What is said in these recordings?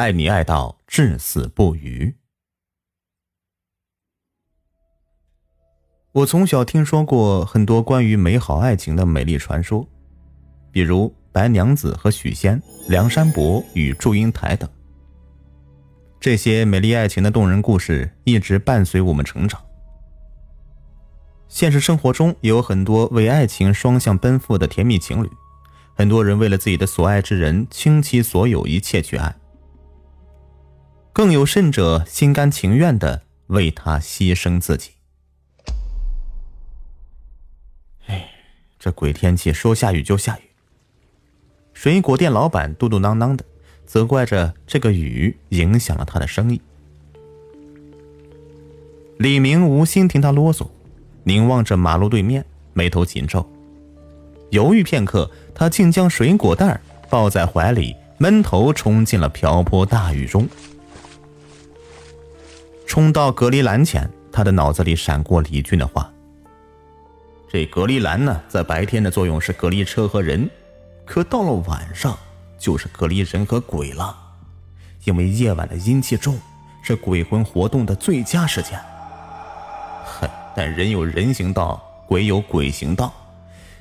爱你爱到至死不渝。我从小听说过很多关于美好爱情的美丽传说，比如白娘子和许仙、梁山伯与祝英台等。这些美丽爱情的动人故事一直伴随我们成长。现实生活中也有很多为爱情双向奔赴的甜蜜情侣，很多人为了自己的所爱之人倾其所有一切去爱，更有甚者心甘情愿的为他牺牲自己。哎这鬼天气，说下雨就下雨。水果店老板嘟嘟囔囔的，责怪着这个雨影响了他的生意。李明无心听他啰嗦，凝望着马路对面，眉头紧皱。犹豫片刻，他竟将水果袋抱在怀里，闷头冲进了瓢泼大雨中。冲到隔离栏前，他的脑子里闪过李俊的话。这隔离栏呢，在白天的作用是隔离车和人，可到了晚上就是隔离人和鬼了，因为夜晚的阴气重，是鬼魂活动的最佳时间。哼，但人有人行道，鬼有鬼行道，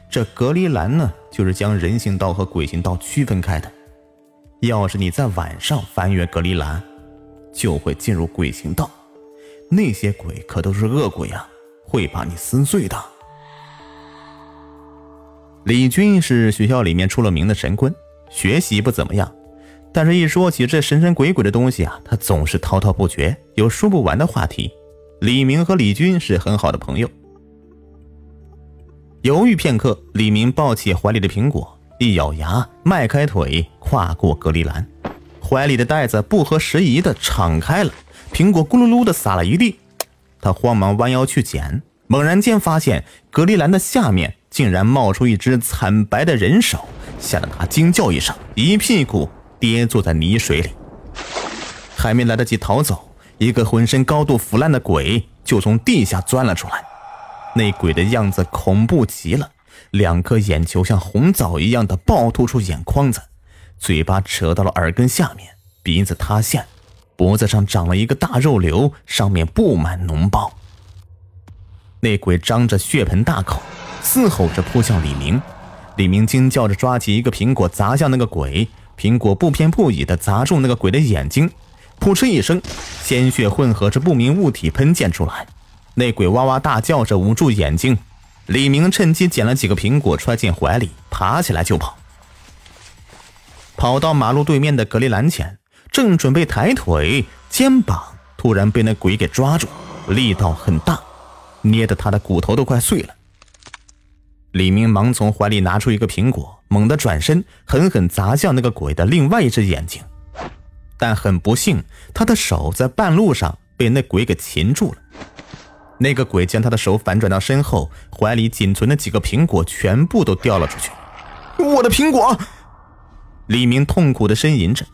这隔离栏呢，就是将人行道和鬼行道区分开的。要是你在晚上翻越隔离栏，就会进入鬼行道，那些鬼可都是恶鬼啊，会把你撕碎的。李军是学校里面出了名的神棍，学习不怎么样，但是一说起这神神鬼鬼的东西啊，他总是滔滔不绝，有说不完的话题。李明和李军是很好的朋友。犹豫片刻，李明抱起怀里的苹果，一咬牙，迈开腿，跨过隔离栏，怀里的袋子不合时宜的敞开了，苹果咕噜噜的洒了一地。他慌忙弯腰去捡，猛然间发现隔离栏的下面。竟然冒出一只惨白的人手，吓得他惊叫一声，一屁股跌坐在泥水里。还没来得及逃走，一个浑身高度腐烂的鬼就从地下钻了出来。那鬼的样子恐怖极了，两颗眼球像红枣一样的暴突出眼眶子，嘴巴扯到了耳根下面，鼻子塌陷，脖子上长了一个大肉瘤，上面布满脓包。那鬼张着血盆大口。嘶吼着扑向李明，李明惊叫着抓起一个苹果砸向那个鬼，苹果不偏不倚地砸中那个鬼的眼睛，噗嗤一声，鲜血混合着不明物体喷溅出来，那鬼哇哇大叫着捂住眼睛。李明趁机捡了几个苹果揣进怀里，爬起来就跑，跑到马路对面的隔离栏前，正准备抬腿，肩膀突然被那鬼给抓住，力道很大，捏得他的骨头都快碎了。李明忙从怀里拿出一个苹果，猛地转身，狠狠砸向那个鬼的另外一只眼睛。但很不幸，他的手在半路上被那鬼给擒住了。那个鬼将他的手反转到身后，怀里仅存的几个苹果全部都掉了出去。我的苹果！李明痛苦地呻吟着，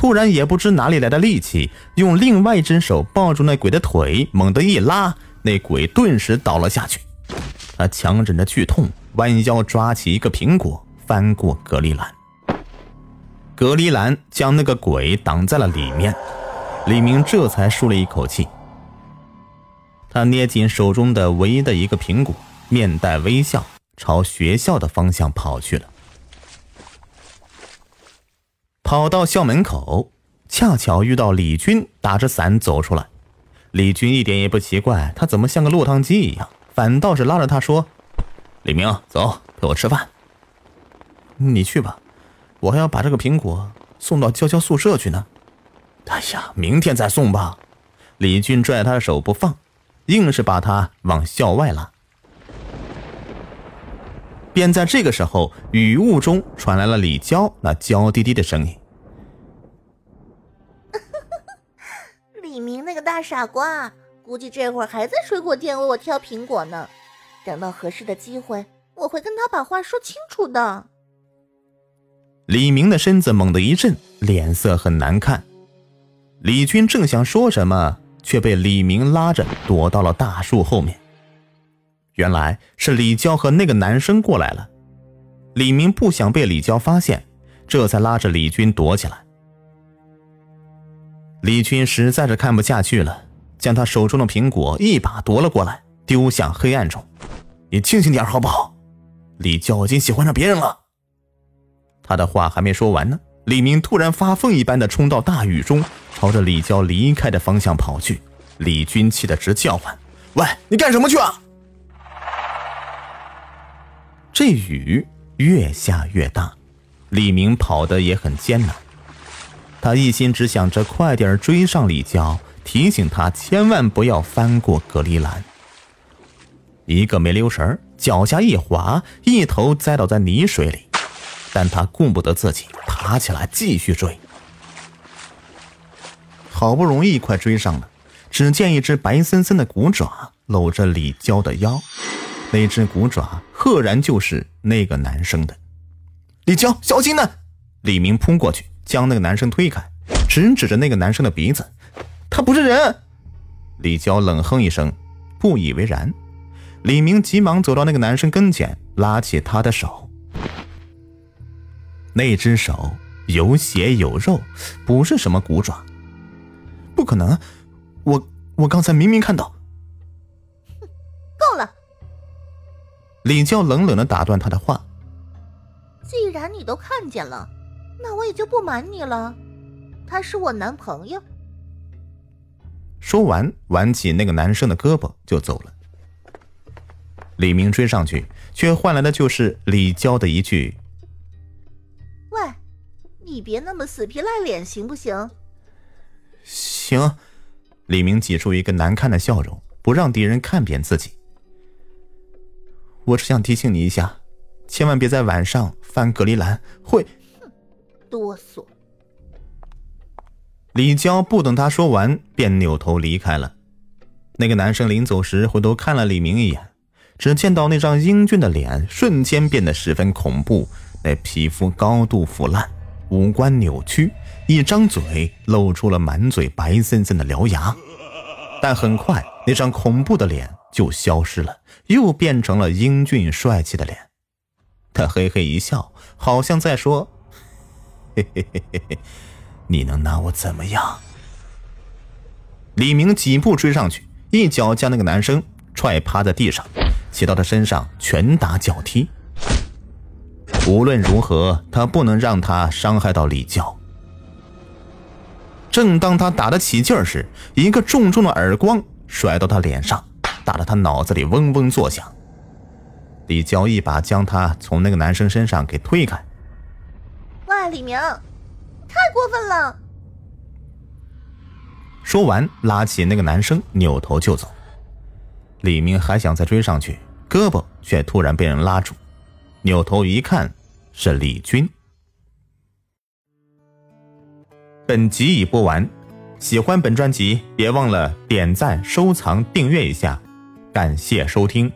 突然也不知哪里来的力气，用另外一只手抱住那鬼的腿，猛地一拉，那鬼顿时倒了下去。他强忍着剧痛，弯腰抓起一个苹果，翻过隔离栏。隔离栏将那个鬼挡在了里面，李明这才舒了一口气。他捏紧手中的唯一的一个苹果，面带微笑，朝学校的方向跑去了。跑到校门口，恰巧遇到李军打着伞走出来。李军一点也不奇怪，他怎么像个落汤鸡一样。反倒是拉着他说：“李明，走，陪我吃饭。你去吧，我还要把这个苹果送到娇娇宿舍去呢。”哎呀，明天再送吧。李俊拽他的手不放，硬是把他往校外拉。便在这个时候，雨雾中传来了李娇那娇滴滴的声音：“李明那大傻瓜。”估计这会儿还在水果店为我挑苹果呢，等到合适的机会，我会跟他把话说清楚的。李明的身子猛地一震，脸色很难看。李军正想说什么，却被李明拉着躲到了大树后面。原来是李娇和那个男生过来了。李明不想被李娇发现，这才拉着李军躲起来。李军实在是看不下去了，将他手中的苹果一把夺了过来，丢向黑暗中。你清醒点好不好？李娇已经喜欢上别人了。他的话还没说完呢，李明突然发疯一般的冲到大雨中，朝着李娇离开的方向跑去。李军气得直叫唤：“喂，你干什么去啊？”这雨越下越大，李明跑得也很艰难。他一心只想着快点追上李娇，提醒他千万不要翻过隔离栏。一个没留神，脚下一滑，一头栽倒在泥水里。但他顾不得自己，爬起来继续追。好不容易快追上了，只见一只白森森的骨爪搂着李娇的腰，那只骨爪赫然就是那个男生的。李娇，小心呐！李明扑过去。将那个男生推开，直指着那个男生的鼻子：“他不是人！”李娇冷哼一声，不以为然。李明急忙走到那个男生跟前，拉起他的手。那只手有血有肉，不是什么骨爪。不可能！我我刚才明明看到。够了！李娇冷冷的打断他的话：“既然你都看见了。”那我也就不瞒你了，他是我男朋友。说完，挽起那个男生的胳膊就走了。李明追上去，却换来的就是李娇的一句：“喂，你别那么死皮赖脸，行不行？”行。李明挤出一个难看的笑容，不让敌人看扁自己。我只想提醒你一下，千万别在晚上翻隔离栏，会。哆嗦。李娇不等他说完，便扭头离开了。那个男生临走时回头看了李明一眼，只见到那张英俊的脸瞬间变得十分恐怖，那皮肤高度腐烂，五官扭曲，一张嘴露出了满嘴白森森的獠牙。但很快，那张恐怖的脸就消失了，又变成了英俊帅气的脸。他嘿嘿一笑，好像在说。嘿嘿嘿嘿嘿，你能拿我怎么样？李明几步追上去，一脚将那个男生踹趴在地上，骑到他身上拳打脚踢。无论如何，他不能让他伤害到李娇。正当他打得起劲儿时，一个重重的耳光甩到他脸上，打得他脑子里嗡嗡作响。李娇一把将他从那个男生身上给推开。李明，太过分了！说完，拉起那个男生，扭头就走。李明还想再追上去，胳膊却突然被人拉住，扭头一看，是李军。本集已播完，喜欢本专辑，别忘了点赞、收藏、订阅一下，感谢收听。